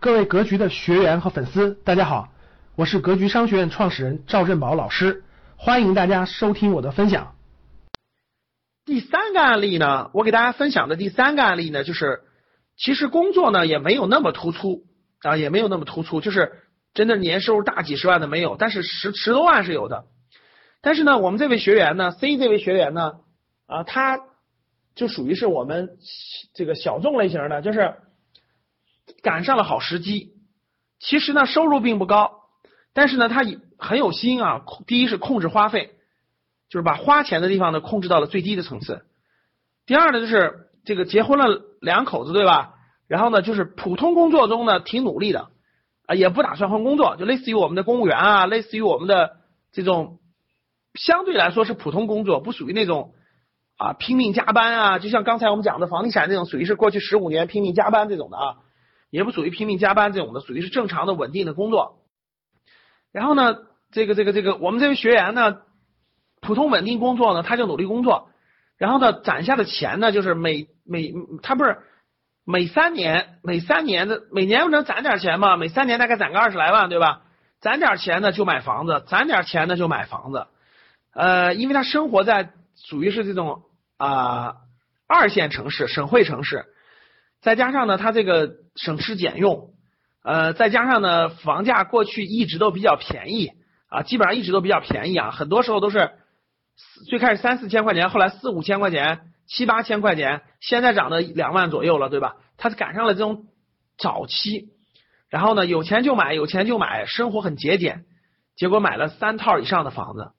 各位格局的学员和粉丝，大家好，我是格局商学院创始人赵振宝老师，欢迎大家收听我的分享。第三个案例呢，我给大家分享的第三个案例呢，就是其实工作呢也没有那么突出啊，也没有那么突出，就是真的年收入大几十万的没有，但是十十多万是有的。但是呢，我们这位学员呢，C 这位学员呢，啊，他就属于是我们这个小众类型的，就是。赶上了好时机，其实呢收入并不高，但是呢他很有心啊。第一是控制花费，就是把花钱的地方呢控制到了最低的层次。第二呢就是这个结婚了两口子对吧？然后呢就是普通工作中呢挺努力的啊，也不打算换工作，就类似于我们的公务员啊，类似于我们的这种相对来说是普通工作，不属于那种啊拼命加班啊，就像刚才我们讲的房地产这种，属于是过去十五年拼命加班这种的啊。也不属于拼命加班这种的，属于是正常的稳定的工作。然后呢，这个这个这个，我们这位学员呢，普通稳定工作呢，他就努力工作。然后呢，攒下的钱呢，就是每每他不是每三年每三年的每年不能攒点钱嘛？每三年大概攒个二十来万，对吧？攒点钱呢就买房子，攒点钱呢就买房子。呃，因为他生活在属于是这种啊二线城市、省会城市。再加上呢，他这个省吃俭用，呃，再加上呢，房价过去一直都比较便宜啊，基本上一直都比较便宜啊，很多时候都是最开始三四千块钱，后来四五千块钱，七八千块钱，现在涨到两万左右了，对吧？他赶上了这种早期，然后呢，有钱就买，有钱就买，生活很节俭，结果买了三套以上的房子，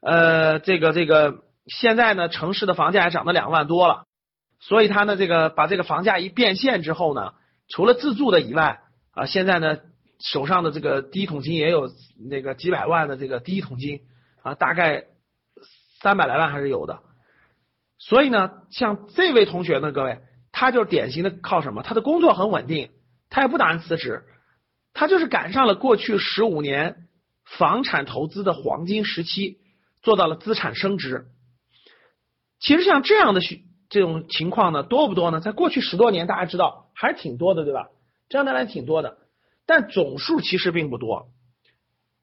呃，这个这个现在呢，城市的房价涨到两万多了。所以他呢，这个把这个房价一变现之后呢，除了自住的以外啊，现在呢手上的这个第一桶金也有那个几百万的这个第一桶金啊，大概三百来万还是有的。所以呢，像这位同学呢，各位，他就是典型的靠什么？他的工作很稳定，他也不打算辞职，他就是赶上了过去十五年房产投资的黄金时期，做到了资产升值。其实像这样的学。这种情况呢多不多呢？在过去十多年，大家知道还是挺多的，对吧？这样的人挺多的，但总数其实并不多。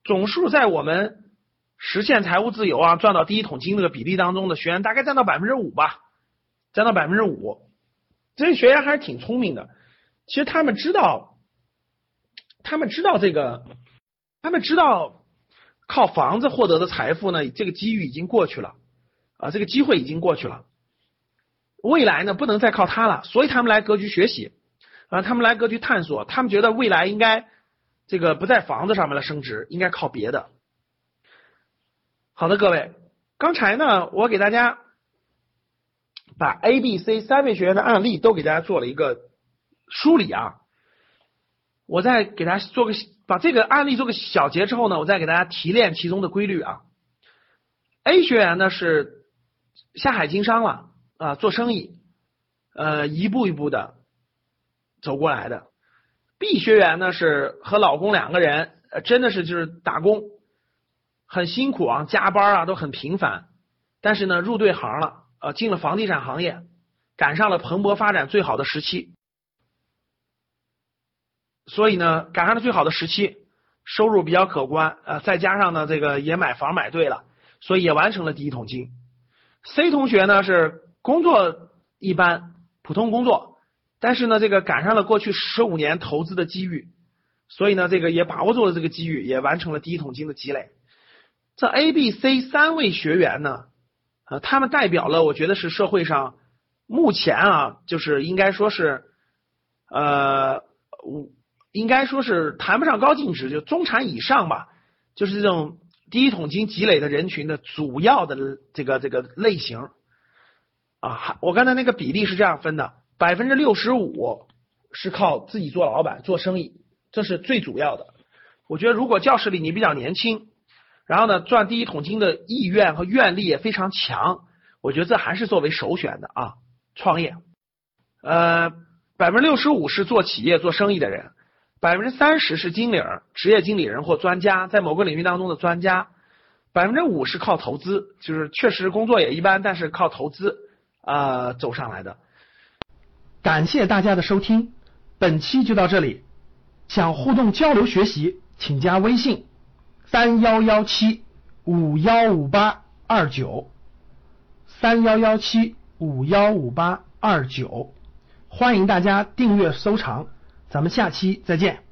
总数在我们实现财务自由啊，赚到第一桶金这个比例当中的学员，大概占到百分之五吧，占到百分之五。这些学员还是挺聪明的，其实他们知道，他们知道这个，他们知道靠房子获得的财富呢，这个机遇已经过去了啊，这个机会已经过去了。未来呢，不能再靠它了，所以他们来格局学习啊，他们来格局探索，他们觉得未来应该这个不在房子上面来升值，应该靠别的。好的，各位，刚才呢，我给大家把 A、B、C 三位学员的案例都给大家做了一个梳理啊，我再给大家做个把这个案例做个小结之后呢，我再给大家提炼其中的规律啊。A 学员呢是下海经商了。啊，做生意，呃，一步一步的走过来的。B 学员呢是和老公两个人，呃，真的是就是打工，很辛苦啊，加班啊都很频繁。但是呢，入对行了，呃，进了房地产行业，赶上了蓬勃发展最好的时期。所以呢，赶上了最好的时期，收入比较可观，呃，再加上呢，这个也买房买对了，所以也完成了第一桶金。C 同学呢是。工作一般，普通工作，但是呢，这个赶上了过去十五年投资的机遇，所以呢，这个也把握住了这个机遇，也完成了第一桶金的积累。这 A、B、C 三位学员呢，呃，他们代表了，我觉得是社会上目前啊，就是应该说是，呃，我应该说是谈不上高净值，就中产以上吧，就是这种第一桶金积累的人群的主要的这个这个类型。啊，我刚才那个比例是这样分的：百分之六十五是靠自己做老板、做生意，这是最主要的。我觉得，如果教室里你比较年轻，然后呢赚第一桶金的意愿和愿力也非常强，我觉得这还是作为首选的啊。创业，呃，百分之六十五是做企业、做生意的人，百分之三十是经理儿、职业经理人或专家，在某个领域当中的专家，百分之五是靠投资，就是确实工作也一般，但是靠投资。啊，走上来的。感谢大家的收听，本期就到这里。想互动交流学习，请加微信三幺幺七五幺五八二九三幺幺七五幺五八二九，欢迎大家订阅收藏，咱们下期再见。